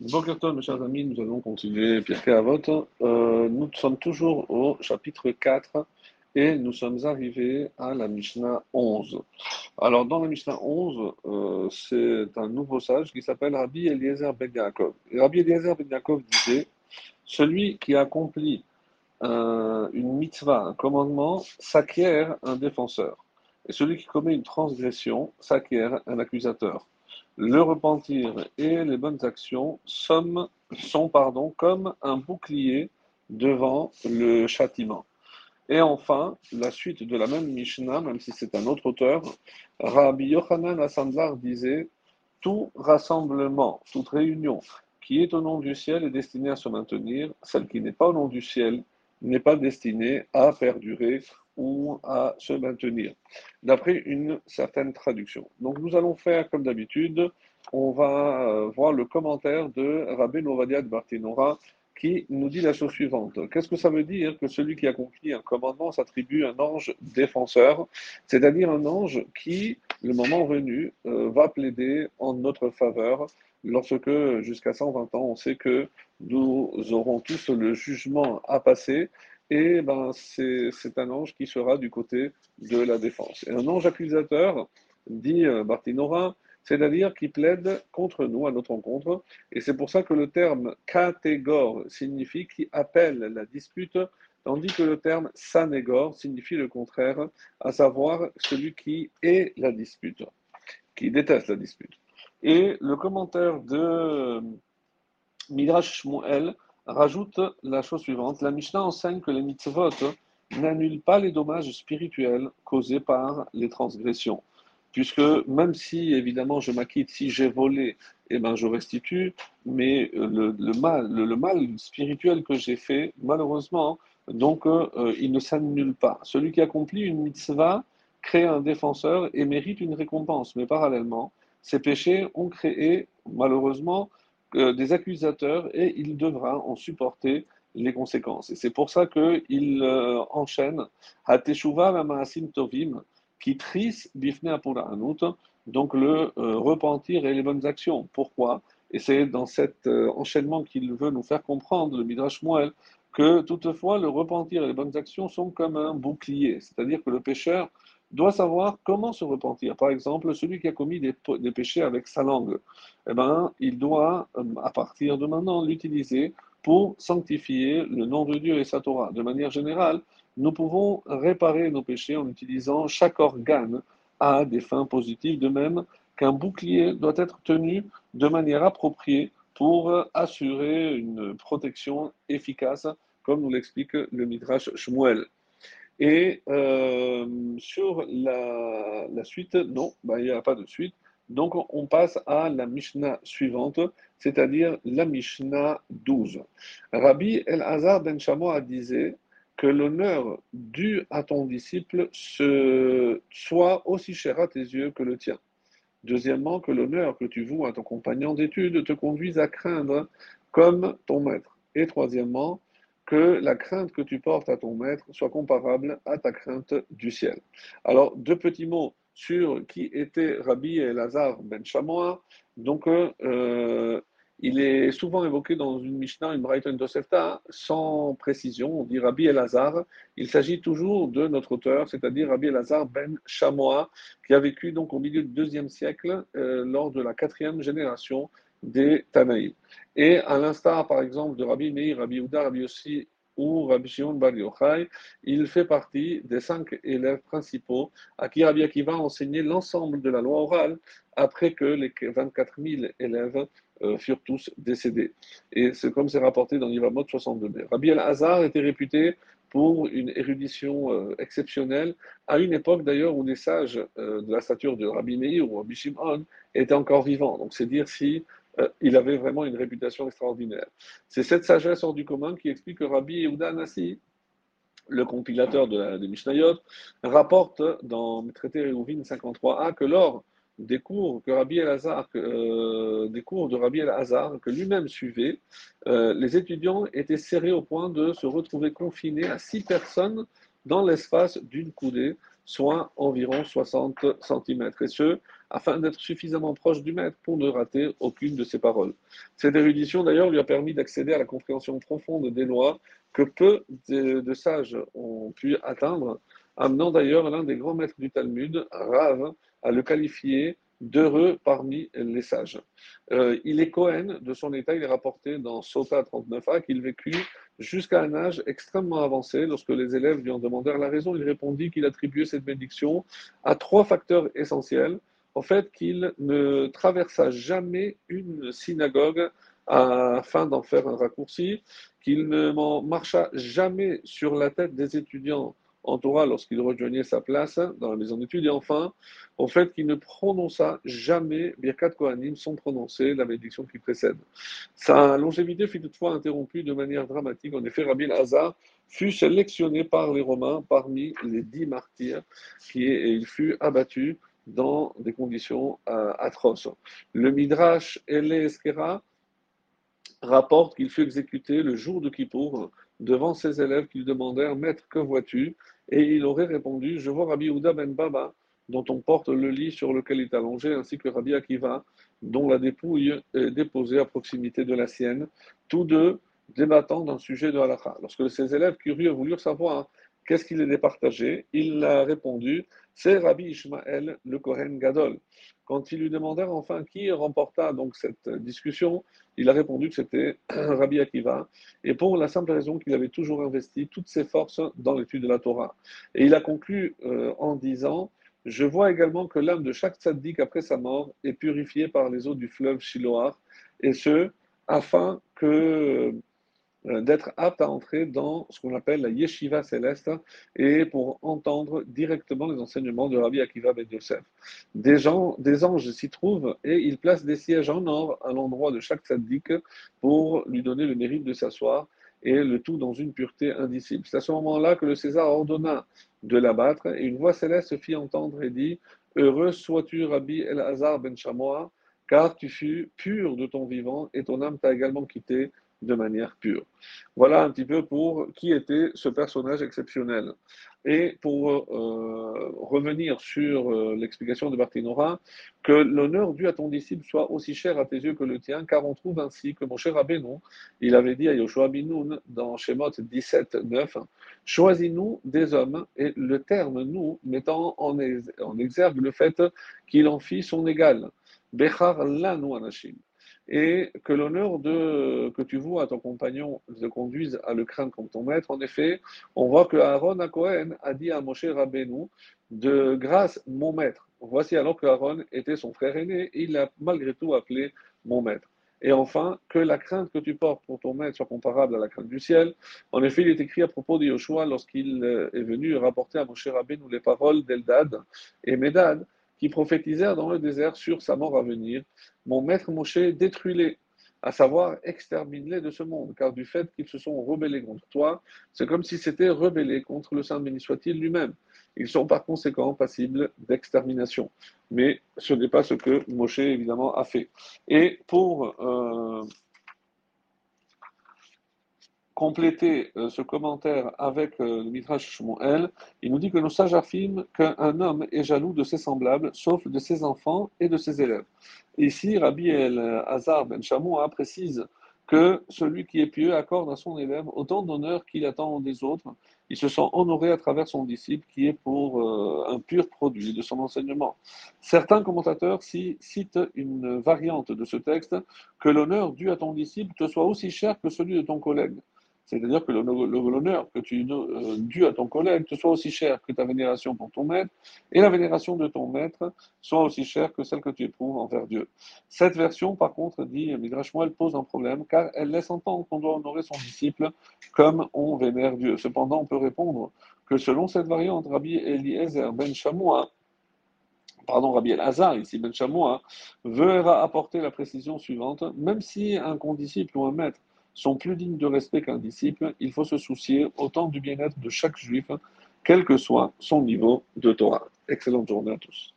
Mes chers amis, nous allons continuer Pierre Avot. Euh, nous sommes toujours au chapitre 4 et nous sommes arrivés à la Mishnah 11. Alors dans la Mishnah 11, euh, c'est un nouveau sage qui s'appelle Rabbi Eliezer Ben Yaakov. Et Rabbi Eliezer Ben Yaakov disait, celui qui accomplit euh, une mitzvah, un commandement, s'acquiert un défenseur. Et celui qui commet une transgression s'acquiert un accusateur. Le repentir et les bonnes actions sont, pardon, comme un bouclier devant le châtiment. Et enfin, la suite de la même Mishnah, même si c'est un autre auteur, Rabbi Yochanan Assandlar disait Tout rassemblement, toute réunion qui est au nom du ciel est destinée à se maintenir, celle qui n'est pas au nom du ciel n'est pas destinée à perdurer ou à se maintenir, d'après une certaine traduction. Donc nous allons faire comme d'habitude, on va euh, voir le commentaire de Rabbi Novadia de Bartinora qui nous dit la chose suivante. Qu'est-ce que ça veut dire que celui qui accomplit un commandement s'attribue un ange défenseur, c'est-à-dire un ange qui, le moment venu, euh, va plaider en notre faveur lorsque, jusqu'à 120 ans, on sait que nous aurons tous le jugement à passer et ben, c'est un ange qui sera du côté de la défense. Et un ange accusateur, dit euh, Bartinora, c'est-à-dire qui plaide contre nous à notre encontre. Et c'est pour ça que le terme catégore signifie qui appelle la dispute, tandis que le terme sanégor signifie le contraire, à savoir celui qui est la dispute, qui déteste la dispute. Et le commentaire de Midrash Shmuel rajoute la chose suivante. La Mishnah enseigne que les mitzvot n'annulent pas les dommages spirituels causés par les transgressions. Puisque même si, évidemment, je m'acquitte, si j'ai volé, eh ben, je restitue, mais le, mal, le, mal spirituel que j'ai fait, malheureusement, donc, euh, il ne s'annule pas. Celui qui accomplit une mitzvah crée un défenseur et mérite une récompense. Mais parallèlement, ces péchés ont créé, malheureusement, euh, des accusateurs et il devra en supporter les conséquences. Et c'est pour ça qu'il euh, enchaîne à Teshuva Maasim Tovim, qui tris bifne anut, donc le euh, repentir et les bonnes actions. Pourquoi? Et c'est dans cet enchaînement qu'il veut nous faire comprendre, le Midrash Moel, que toutefois le repentir et les bonnes actions sont comme un bouclier, c'est-à-dire que le pécheur doit savoir comment se repentir. Par exemple, celui qui a commis des, péchés avec sa langue, eh ben, il doit, euh, à partir de maintenant, l'utiliser pour sanctifier le nom de Dieu et sa Torah. De manière générale, nous pouvons réparer nos péchés en utilisant chaque organe à des fins positives, de même qu'un bouclier doit être tenu de manière appropriée pour assurer une protection efficace, comme nous l'explique le Midrash Shmuel. Et euh, sur la, suite, non, bah, il n'y a pas de suite. Donc on passe à la Mishnah suivante, c'est-à-dire la Mishnah 12. Rabbi El-Hazar ben Shamoa disait que l'honneur dû à ton disciple se, soit aussi cher à tes yeux que le tien. Deuxièmement, que l'honneur que tu voues à ton compagnon d'études te conduise à craindre comme ton maître. Et troisièmement, que la crainte que tu portes à ton maître soit comparable à ta crainte du ciel. Alors, deux petits mots sur qui était Rabbi Elazar ben Shamoa. Donc, euh, il est souvent évoqué dans une Mishnah, une une Tosefta, sans précision. On dit Rabbi Elazar. Il s'agit toujours de notre auteur, c'est-à-dire Rabbi Elazar ben Shamoa, qui a vécu donc au milieu du deuxième siècle, euh, lors de la quatrième génération des Tanaïm. Et à l'instar, par exemple, de Rabbi Meir, Rabbi Ouda, Rabbi Yossi ou Rabbi Shimon Bar Yochai, il fait partie des cinq élèves principaux à qui Rabbi Akiva a enseigné l'ensemble de la loi orale après que les 24 000 élèves euh, furent tous décédés. Et c'est comme c'est rapporté dans l'Ivamot 62b. Rabbi El-Hazar était réputé pour une érudition euh, exceptionnelle, à une époque d'ailleurs où les sages euh, de la stature de Rabbi Meir ou Rabbi Shimon étaient encore vivants. Donc c'est dire si euh, il avait vraiment une réputation extraordinaire. C'est cette sagesse hors du commun qui explique que Rabbi Yehuda Anassi, le compilateur de la, des Mishnayot, rapporte dans le traité Réouvine 53a que lors des cours que Rabbi euh, de Rabbi El-Hazar que lui-même suivait, euh, les étudiants étaient serrés au point de se retrouver confinés à six personnes dans l'espace d'une coudée, soit environ 60 cm. Et ce, afin d'être suffisamment proche du maître pour ne rater aucune de ses paroles. Cette érudition, d'ailleurs, lui a permis d'accéder à la compréhension profonde des lois que peu de, sages ont pu atteindre, amenant d'ailleurs l'un des grands maîtres du Talmud, Rav, à le qualifier d'heureux parmi les sages. Euh, il est Cohen de son état, il est rapporté dans Sota 39a qu'il vécut jusqu'à un âge extrêmement avancé. Lorsque les élèves lui en demandèrent la raison, il répondit qu'il attribuait cette bénédiction à trois facteurs essentiels. En fait, qu'il ne traversa jamais une synagogue afin d'en faire un raccourci, qu'il ne marcha jamais sur la tête des étudiants en Torah lorsqu'il rejoignait sa place dans la maison d'études, et enfin, au fait qu'il ne prononça jamais Birkat Kohanim sans prononcer la bénédiction qui précède. Sa longévité fut toutefois interrompue de manière dramatique. En effet, Rabbi Hazar fut sélectionné par les Romains parmi les dix martyrs, et il fut abattu dans des conditions euh, atroces. Le Midrash Eleskera rapporte qu'il fut exécuté le jour de Kippour devant ses élèves qui lui demandèrent Maître, que vois-tu? Et il aurait répondu Je vois Rabbi Ouda ben Baba, dont on porte le lit sur lequel il est allongé, ainsi que Rabbi Akiva, dont la dépouille est déposée à proximité de la sienne, tous deux débattant d'un sujet de halakha. Lorsque ses élèves curieux voulurent savoir qu'est-ce qu'il est départagé, il a répondu C'est Rabbi Ishmael, le Kohen Gadol. Quand ils lui demandèrent enfin qui remporta donc cette discussion, il a répondu que c'était Rabbi Akiva, et pour la simple raison qu'il avait toujours investi toutes ses forces dans l'étude de la Torah. Et il a conclu euh, en disant Je vois également que l'âme de chaque tzaddik après sa mort est purifiée par les eaux du fleuve Shiloah, et ce, afin que d'être apte à entrer dans ce qu'on appelle la yeshiva céleste et pour entendre directement les enseignements de Rabbi Akiva Ben Yosef. Des anges s'y trouvent et ils placent des sièges en or à l'endroit de chaque tzaddik pour lui donner le mérite de s'asseoir et le tout dans une pureté indicible. C'est à ce moment-là que le César ordonna de l'abattre et une voix céleste se fit entendre et dit Heureux sois-tu, Rabbi El-Hazar ben Shamoa, car tu fus pur de ton vivant et ton âme t'a également quitté de manière pure. Voilà un petit peu pour qui était ce personnage exceptionnel. Et pour euh, revenir sur euh, l'explication de Barthénora, que l'honneur dû à ton disciple soit aussi cher à tes yeux que le tien, car on trouve ainsi que mon cher Abénon, il avait dit à Yoshua Binoun dans Shemot 17, 9, Choisis-nous des hommes, et le terme nous mettant en exergue le fait qu'il en fit son égal. Bechar lanu anashim et que l'honneur que tu vois à ton compagnon te conduise à le craindre comme ton maître. En effet, on voit que Aaron à Cohen a dit à Moshe Rabbeinu de grâce mon maître. Voici alors que Aaron était son frère aîné il l'a malgré tout appelé mon maître. Et enfin, que la crainte que tu portes pour ton maître soit comparable à la crainte du ciel. En effet, il est écrit à propos de Yoshua lorsqu'il est venu rapporter à Moshe Rabbeinu les paroles d'Eldad et Medad qui prophétisèrent dans le désert sur sa mort à venir. Mon maître Moshe, détruis-les, à savoir extermine-les de ce monde, car du fait qu'ils se sont rebellés contre toi, c'est comme si c'était rebellé contre le Saint béni soit-il lui-même. Ils sont par conséquent passibles d'extermination. Mais ce n'est pas ce que Moshe, évidemment, a fait. Et pour euh, compléter euh, ce commentaire avec euh, le Midrash Shmuel, il nous dit que nos sages affirment qu'un homme est jaloux de ses semblables, sauf de ses enfants et de ses élèves. Ici, Rabbi El Hazar Ben Shamoua précise que celui qui est pieux accorde à son élève autant d'honneur qu'il attend des autres. Il se sent honoré à travers son disciple qui est pour euh, un pur produit de son enseignement. Certains commentateurs citent une variante de ce texte, que l'honneur dû à ton disciple te soit aussi cher que celui de ton collègue. C'est-à-dire que l'honneur que tu euh, dû à ton collègue te soit aussi cher que ta vénération pour ton maître, et la vénération de ton maître soit aussi chère que celle que tu éprouves envers Dieu. Cette version, par contre, dit Midrash elle pose un problème, car elle laisse entendre qu'on doit honorer son disciple comme on vénère Dieu. Cependant, on peut répondre que selon cette variante, Rabbi Eliezer ben Shamoua, pardon, Rabbi El-Hazar, ici Ben Shamoua, veut apporter la précision suivante, même si un condisciple ou un maître sont plus dignes de respect qu'un disciple, il faut se soucier autant du bien-être de chaque juif, quel que soit son niveau de Torah. Excellente journée à tous.